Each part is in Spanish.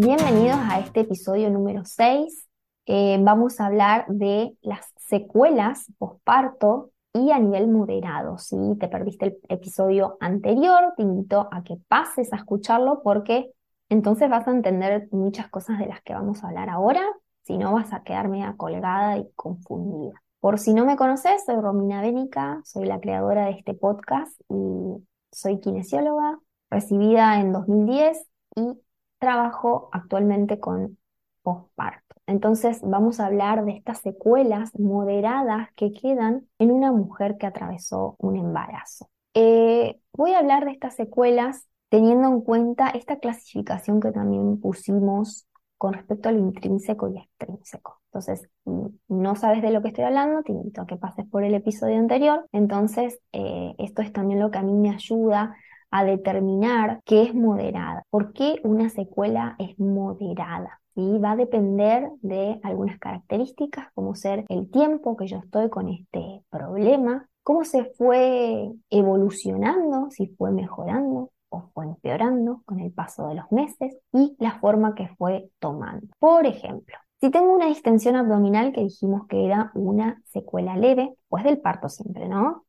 Bienvenidos a este episodio número 6. Eh, vamos a hablar de las secuelas postparto y a nivel moderado. Si te perdiste el episodio anterior, te invito a que pases a escucharlo porque entonces vas a entender muchas cosas de las que vamos a hablar ahora. Si no, vas a quedarme colgada y confundida. Por si no me conoces, soy Romina Bénica, soy la creadora de este podcast y soy kinesióloga, recibida en 2010 y trabajo actualmente con postparto. Entonces vamos a hablar de estas secuelas moderadas que quedan en una mujer que atravesó un embarazo. Eh, voy a hablar de estas secuelas teniendo en cuenta esta clasificación que también pusimos con respecto al intrínseco y extrínseco. Entonces, si no sabes de lo que estoy hablando, te invito a que pases por el episodio anterior. Entonces, eh, esto es también lo que a mí me ayuda a determinar qué es moderada. ¿Por qué una secuela es moderada? y Va a depender de algunas características, como ser el tiempo que yo estoy con este problema, cómo se fue evolucionando, si fue mejorando o fue empeorando con el paso de los meses y la forma que fue tomando. Por ejemplo, si tengo una distensión abdominal que dijimos que era una secuela leve, pues del parto siempre, ¿no?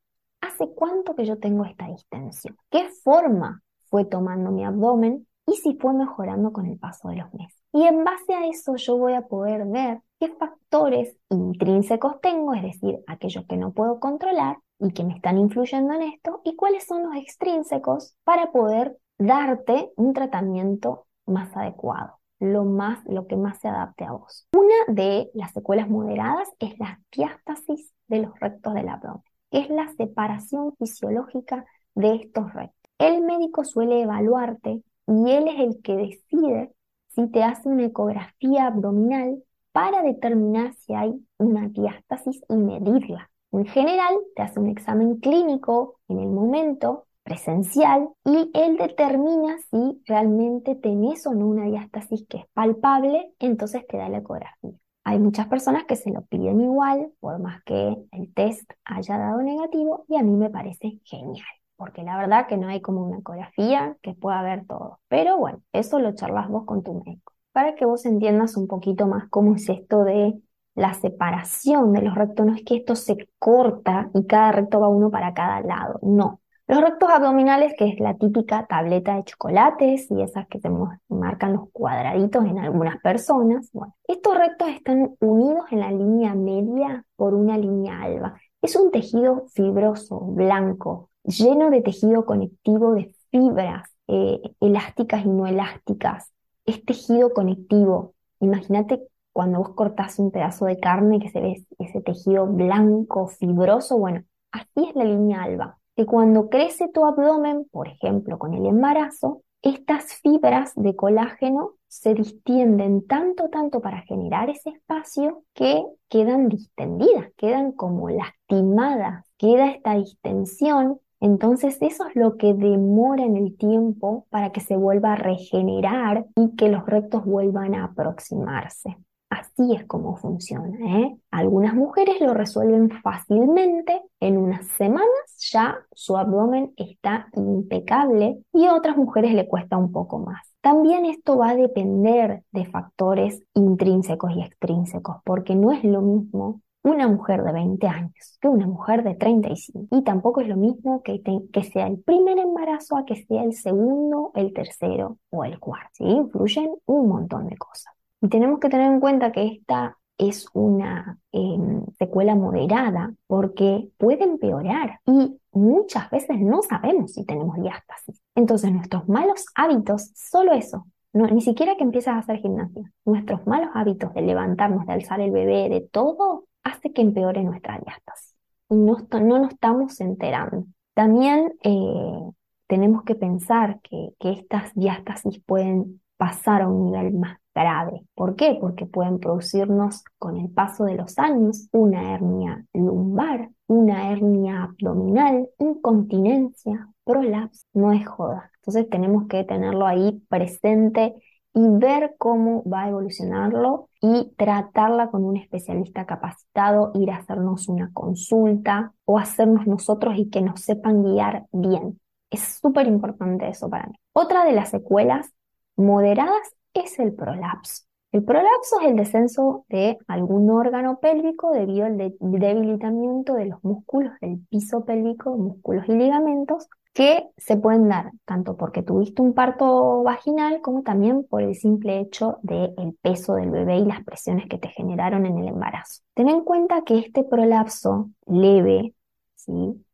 ¿Hace cuánto que yo tengo esta distensión? ¿Qué forma fue tomando mi abdomen? Y si fue mejorando con el paso de los meses. Y en base a eso yo voy a poder ver qué factores intrínsecos tengo, es decir, aquellos que no puedo controlar y que me están influyendo en esto, y cuáles son los extrínsecos para poder darte un tratamiento más adecuado, lo más, lo que más se adapte a vos. Una de las secuelas moderadas es la diástasis de los rectos del abdomen, es la separación fisiológica de estos rectos. El médico suele evaluarte y él es el que decide si te hace una ecografía abdominal para determinar si hay una diástasis y medirla. En general, te hace un examen clínico en el momento, presencial, y él determina si realmente tenés o no una diástasis que es palpable, entonces te da la ecografía. Hay muchas personas que se lo piden igual, por más que el test haya dado negativo, y a mí me parece genial porque la verdad que no hay como una ecografía que pueda ver todo. Pero bueno, eso lo charlas vos con tu médico. Para que vos entiendas un poquito más cómo es esto de la separación de los rectos, no es que esto se corta y cada recto va uno para cada lado, no. Los rectos abdominales, que es la típica tableta de chocolates y esas que te marcan los cuadraditos en algunas personas, estos rectos están unidos en la línea media por una línea alba. Es un tejido fibroso, blanco, lleno de tejido conectivo de fibras eh, elásticas y no elásticas. Es tejido conectivo. Imagínate cuando vos cortás un pedazo de carne que se ve ese tejido blanco, fibroso. Bueno, así es la línea alba. Que cuando crece tu abdomen, por ejemplo, con el embarazo, estas fibras de colágeno se distienden tanto, tanto para generar ese espacio que quedan distendidas, quedan como lastimadas, queda esta distensión entonces eso es lo que demora en el tiempo para que se vuelva a regenerar y que los rectos vuelvan a aproximarse. Así es como funciona. ¿eh? Algunas mujeres lo resuelven fácilmente, en unas semanas ya su abdomen está impecable y a otras mujeres le cuesta un poco más. También esto va a depender de factores intrínsecos y extrínsecos, porque no es lo mismo una mujer de 20 años que una mujer de 35. Y tampoco es lo mismo que, sea el primer embarazo a que sea el segundo, el tercero o el cuarto. Influyen un montón de cosas. Y tenemos que tener en cuenta que esta es una em, secuela moderada porque puede empeorar y muchas veces no sabemos si tenemos diástasis. Entonces nuestros malos hábitos, solo eso, no, ni siquiera que empiezas a hacer gimnasia, nuestros malos hábitos de levantarnos, de alzar el bebé, de todo, hace que empeore nuestra diástasis. Y no, no nos estamos enterando. También eh, tenemos que pensar que, que estas diástasis pueden pasar a un nivel más grave. ¿Por qué? Porque pueden producirnos con el paso de los años una hernia lumbar, una hernia abdominal, incontinencia, prolapso. No es joda. Entonces tenemos que tenerlo ahí presente y ver cómo va a evolucionarlo y tratarla con un especialista capacitado, ir a hacernos una consulta o hacernos nosotros y que nos sepan guiar bien. Es súper importante eso para mí. Otra de las secuelas moderadas es el prolapso? El prolapso es el descenso de algún órgano pélvico debido al debilitamiento de los músculos del piso pélvico, músculos y ligamentos, que se pueden dar tanto porque tuviste un parto vaginal como también por el simple hecho del peso del bebé y las presiones que te generaron en el embarazo. Ten en cuenta que este prolapso leve, ¿sí?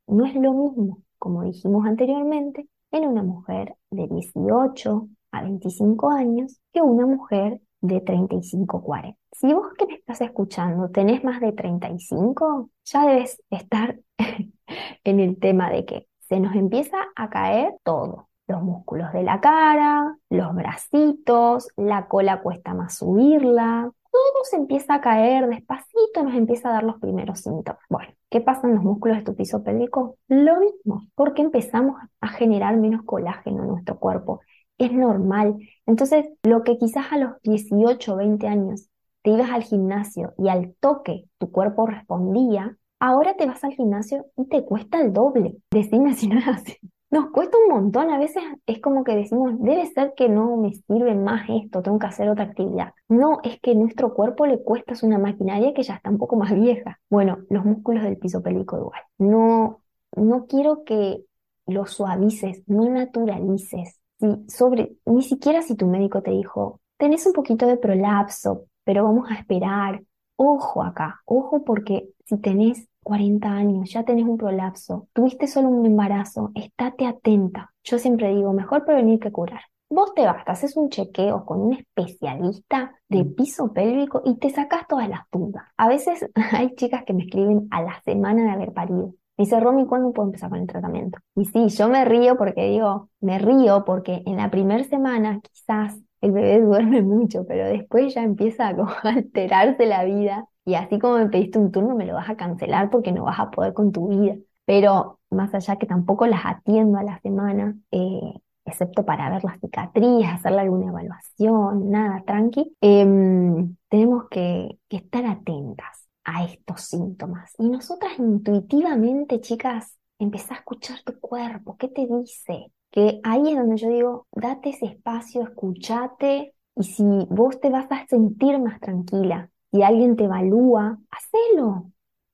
No es lo mismo, como dijimos anteriormente, en una mujer de 18 a 25 años que una mujer de 35 40. Si vos que me estás escuchando tenés más de 35, ya debes estar en el tema de que se nos empieza a caer todo. Los músculos de la cara, los bracitos, la cola cuesta más subirla, todo se empieza a caer despacito, nos empieza a dar los primeros síntomas. Bueno, ¿qué pasa en los músculos de tu piso pélvico? Lo mismo, porque empezamos a generar menos colágeno en nuestro cuerpo. Es normal. Entonces, lo que quizás a los 18 o 20 años te ibas al gimnasio y al toque tu cuerpo respondía, ahora te vas al gimnasio y te cuesta el doble. Decime si no es así. Nos cuesta un montón, a veces es como que decimos, debe ser que no me sirve más esto, tengo que hacer otra actividad. No, es que nuestro cuerpo le cuesta, es una maquinaria que ya está un poco más vieja. Bueno, los músculos del piso pélvico igual. No, no quiero que lo suavices, no naturalices. Si sobre, ni siquiera si tu médico te dijo, tenés un poquito de prolapso, pero vamos a esperar. Ojo acá, ojo porque si tenés 40 años, ya tenés un prolapso, tuviste solo un embarazo, estate atenta. Yo siempre digo, mejor prevenir que curar. Vos te vas, haces un chequeo con un especialista de mm. piso pélvico y te sacas todas las dudas. A veces hay chicas que me escriben a la semana de haber parido. Me dice, Romy, ¿cuándo puedo empezar con el tratamiento? Y sí, yo me río porque digo, me río porque en la primera semana quizás el bebé duerme mucho, pero después ya empieza a alterarse la vida y así como me pediste un turno, me lo vas a cancelar porque no vas a poder con tu vida. Pero más allá que tampoco las atiendo a la semana, eh, excepto para ver la cicatriz, hacerle alguna evaluación, nada, tranqui, em, tenemos que estar atentas a estos síntomas. Y nosotras intuitivamente, chicas, empezá a escuchar tu cuerpo, ¿qué te dice? Que ahí es donde yo digo, date ese espacio, escúchate, y si vos te vas a sentir más tranquila, si alguien te evalúa, hacelo.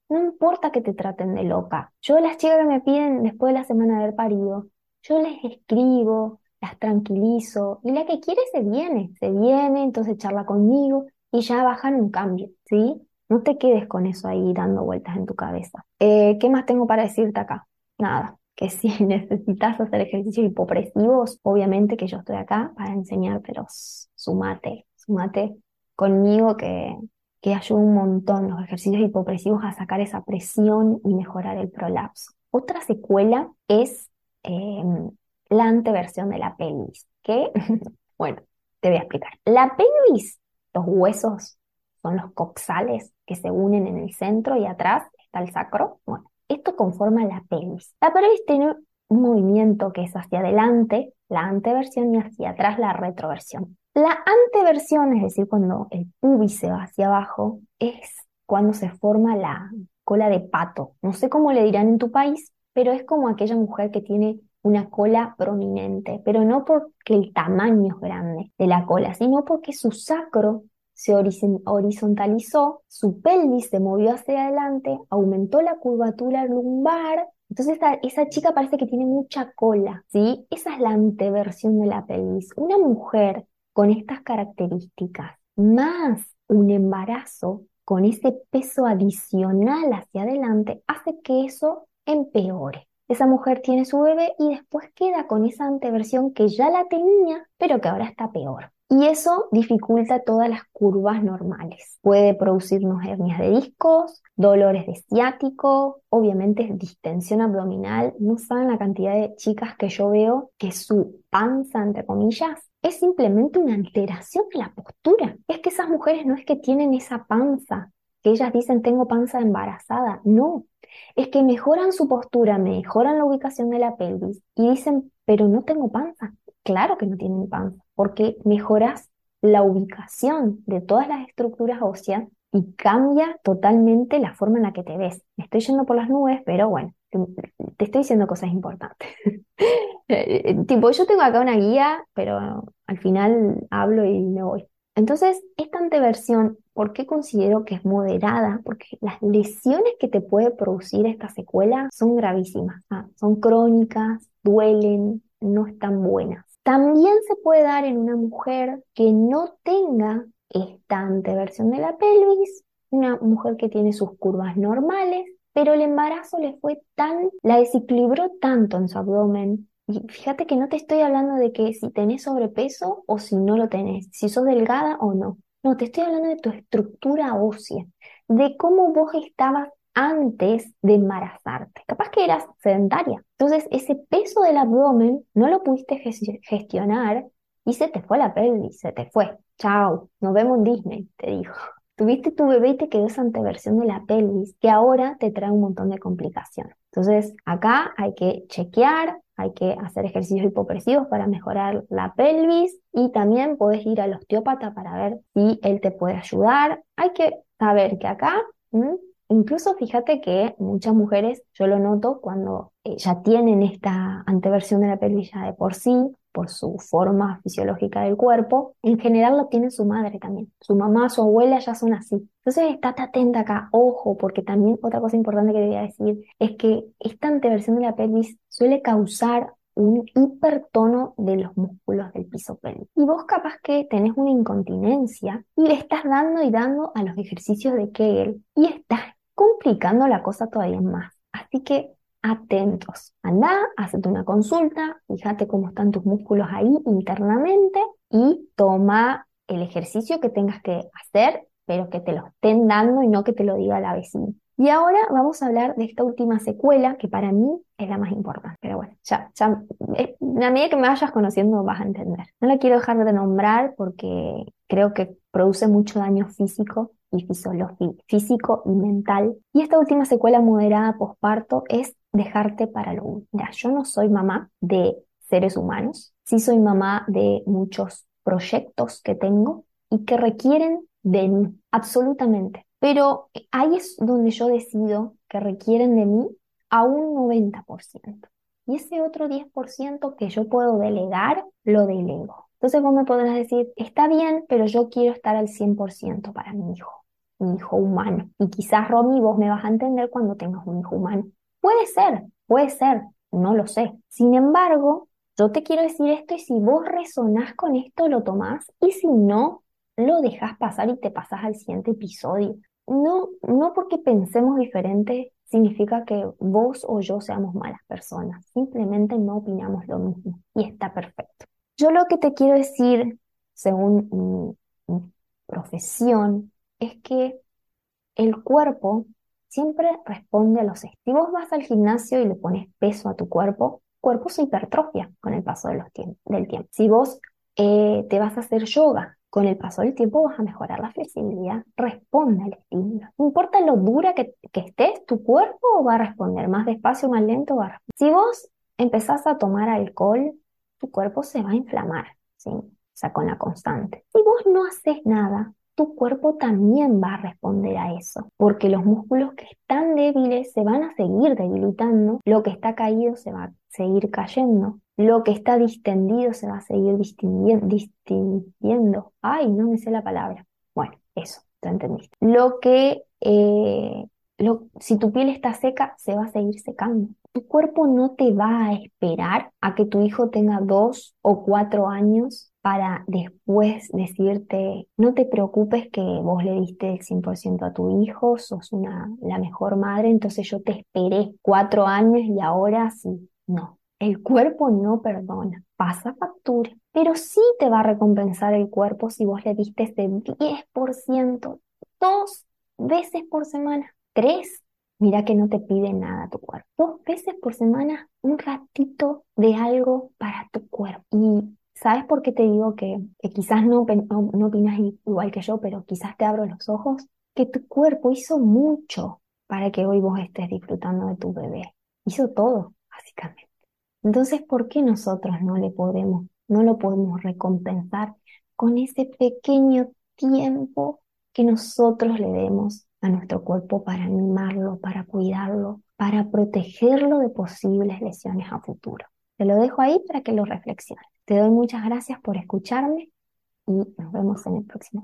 No importa que te traten de loca. Yo las chicas que me piden después de la semana de haber parido, yo les escribo, las tranquilizo y la que quiere se viene, se viene, entonces charla conmigo y ya bajan un cambio, ¿sí? No te quedes con eso ahí dando vueltas en tu cabeza. Eh, ¿Qué más tengo para decirte acá? Nada, que si necesitas hacer ejercicios hipopresivos, obviamente que yo estoy acá para enseñar, pero sumate, sumate conmigo que, que ayuda un montón los ejercicios hipopresivos a sacar esa presión y mejorar el prolapso. Otra secuela es em, la anteversión de la pelvis, que, bueno, te voy a explicar. La pelvis, los huesos son los coxales que se unen en el centro y atrás está el sacro. Bueno, esto conforma la pelvis. La pelvis tiene un movimiento que es hacia adelante, la anteversión, y hacia atrás, la retroversión. La anteversión, es decir, cuando el pubis se va hacia abajo, es cuando se forma la cola de pato. No sé cómo le dirán en tu país, pero es como aquella mujer que tiene una cola prominente, pero no porque el tamaño es grande de la cola, sino porque su sacro se horizontalizó, su pelvis se movió hacia adelante, aumentó la curvatura lumbar, entonces esa, esa, chica parece que tiene mucha cola, ¿sí? Esa es la anteversión de la pelvis. Una mujer con estas características, más un embarazo con ese peso adicional hacia adelante, hace que eso empeore. Esa mujer tiene su bebé y después queda con esa anteversión que ya la tenía, pero que ahora está peor. Y eso dificulta todas las curvas normales. Puede producirnos hernias de discos, dolores de ciático, obviamente distensión abdominal. No saben la cantidad de chicas que yo veo que su panza, entre comillas, es simplemente una alteración de la postura. Es que esas mujeres no es que tienen esa panza, que ellas dicen tengo panza embarazada. No, es que mejoran su postura, mejoran la ubicación de la pelvis y dicen, pero no tengo panza. Claro que no tienen panza, porque mejoras la ubicación de todas las estructuras óseas y cambia totalmente la forma en la que te ves. Me estoy yendo por las nubes, pero bueno, te estoy diciendo cosas importantes. Eh, tipo, yo tengo acá una guía, pero al final hablo y me voy. Entonces, esta anteversión, ¿por qué considero que es moderada? Porque las lesiones que te puede producir esta secuela son gravísimas, ah, son crónicas, duelen, no están buenas. También se puede dar en una mujer que no tenga esta anteversión de la pelvis, una mujer que tiene sus curvas normales, pero el embarazo le fue tan, la desequilibró tanto en su abdomen. Y fíjate que no te estoy hablando de que si tenés sobrepeso o si no lo tenés, si sos delgada o no. No, te estoy hablando de tu estructura ósea, de cómo vos estabas antes de embarazarte. Capaz que eras sedentaria. Entonces, ese peso del abdomen no lo pudiste gestionar y se te fue la pelvis, se te fue. Chao, nos vemos en Disney, te dijo. Tuviste tu bebé y te quedó esa anteversión de la pelvis que ahora te trae un montón de complicaciones. Entonces, acá hay que chequear, hay que hacer ejercicios hipopresivos para mejorar la pelvis y también puedes ir al osteópata para ver si él te puede ayudar. Hay que saber que acá Incluso fíjate que muchas mujeres, yo lo noto cuando eh, ya tienen esta anteversión de la pelvis ya de por sí, por su forma fisiológica del cuerpo, en general lo tiene su madre también. Su mamá, su abuela ya son así. Entonces, estate atenta acá, ojo, porque también otra cosa importante que debería decir es que esta anteversión de la pelvis suele causar un hipertono de los músculos del piso pélvico. Y vos capaz que tenés una incontinencia y le estás dando y dando a los ejercicios de Kegel y estás complicando la cosa todavía más. Así que atentos. Anda, hazte una consulta, fíjate cómo están tus músculos ahí internamente y toma el ejercicio que tengas que hacer, pero que te lo estén dando y no que te lo diga la vecina. Y ahora vamos a hablar de esta última secuela que para mí es la más importante. Pero bueno, ya, ya, eh, a medida que me vayas conociendo vas a entender. No la quiero dejar de nombrar porque creo que produce mucho daño físico y físico y mental. Y esta última secuela moderada posparto es dejarte para lo último. Mira, yo no soy mamá de seres humanos, sí soy mamá de muchos proyectos que tengo y que requieren de mí, absolutamente. Pero ahí es donde yo decido que requieren de mí a un 90%. Y ese otro 10% que yo puedo delegar, lo delego. Entonces vos me podrás decir, está bien, pero yo quiero estar al 100% para mi hijo un hijo humano. Y quizás, Romy, vos me vas a entender cuando tengas un hijo humano. Puede ser, puede ser, no lo sé. Sin embargo, yo te quiero decir esto y si vos resonás con esto, lo tomás y si no, lo dejas pasar y te pasas al siguiente episodio. No, no porque pensemos diferente significa que vos o yo seamos malas personas. Simplemente no opinamos lo mismo y está perfecto. Yo lo que te quiero decir, según mi profesión, es que el cuerpo siempre responde a los Si vos vas al gimnasio y le pones peso a tu cuerpo, cuerpo se hipertrofia con el paso de los del tiempo. Si vos eh, te vas a hacer yoga, con el paso del tiempo vas a mejorar la flexibilidad, responde al estímulo. No importa lo dura que, estés, tu cuerpo va a responder más despacio, más lento. Va Si vos empezás a tomar alcohol, tu cuerpo se va a inflamar, ¿sí? O sea, con la constante. Si vos no haces nada, tu cuerpo también va a responder a eso, porque los músculos que están débiles se van a seguir debilitando, lo que está caído se va a seguir cayendo, lo que está distendido se va a seguir distinguiendo. Ay, no me sé la palabra. Bueno, eso, te entendiste. Lo que, eh, lo, si tu piel está seca, se va a seguir secando. Tu cuerpo no te va a esperar a que tu hijo tenga dos o cuatro años para después decirte, no te preocupes que vos le diste el 100% a tu hijo, sos una, la mejor madre, entonces yo te esperé cuatro años y ahora sí. No, el cuerpo no perdona, pasa factura, pero sí te va a recompensar el cuerpo si vos le diste ese 10%, dos veces por semana, tres. Mira que no te pide nada tu cuerpo. Dos veces por semana, un ratito de algo para tu cuerpo. Y ¿Sabes por qué te digo que, quizás no, no, opinas igual que yo, pero quizás te abro los ojos? Que tu cuerpo hizo mucho para que hoy vos estés disfrutando de tu bebé. Hizo todo, básicamente. Entonces, ¿por qué nosotros no le podemos, no lo podemos recompensar con ese pequeño tiempo que nosotros le demos a nuestro cuerpo para animarlo, para cuidarlo, para protegerlo de posibles lesiones a futuro. Te lo dejo ahí para que lo reflexiones. Te doy muchas gracias por escucharme y nos vemos en el próximo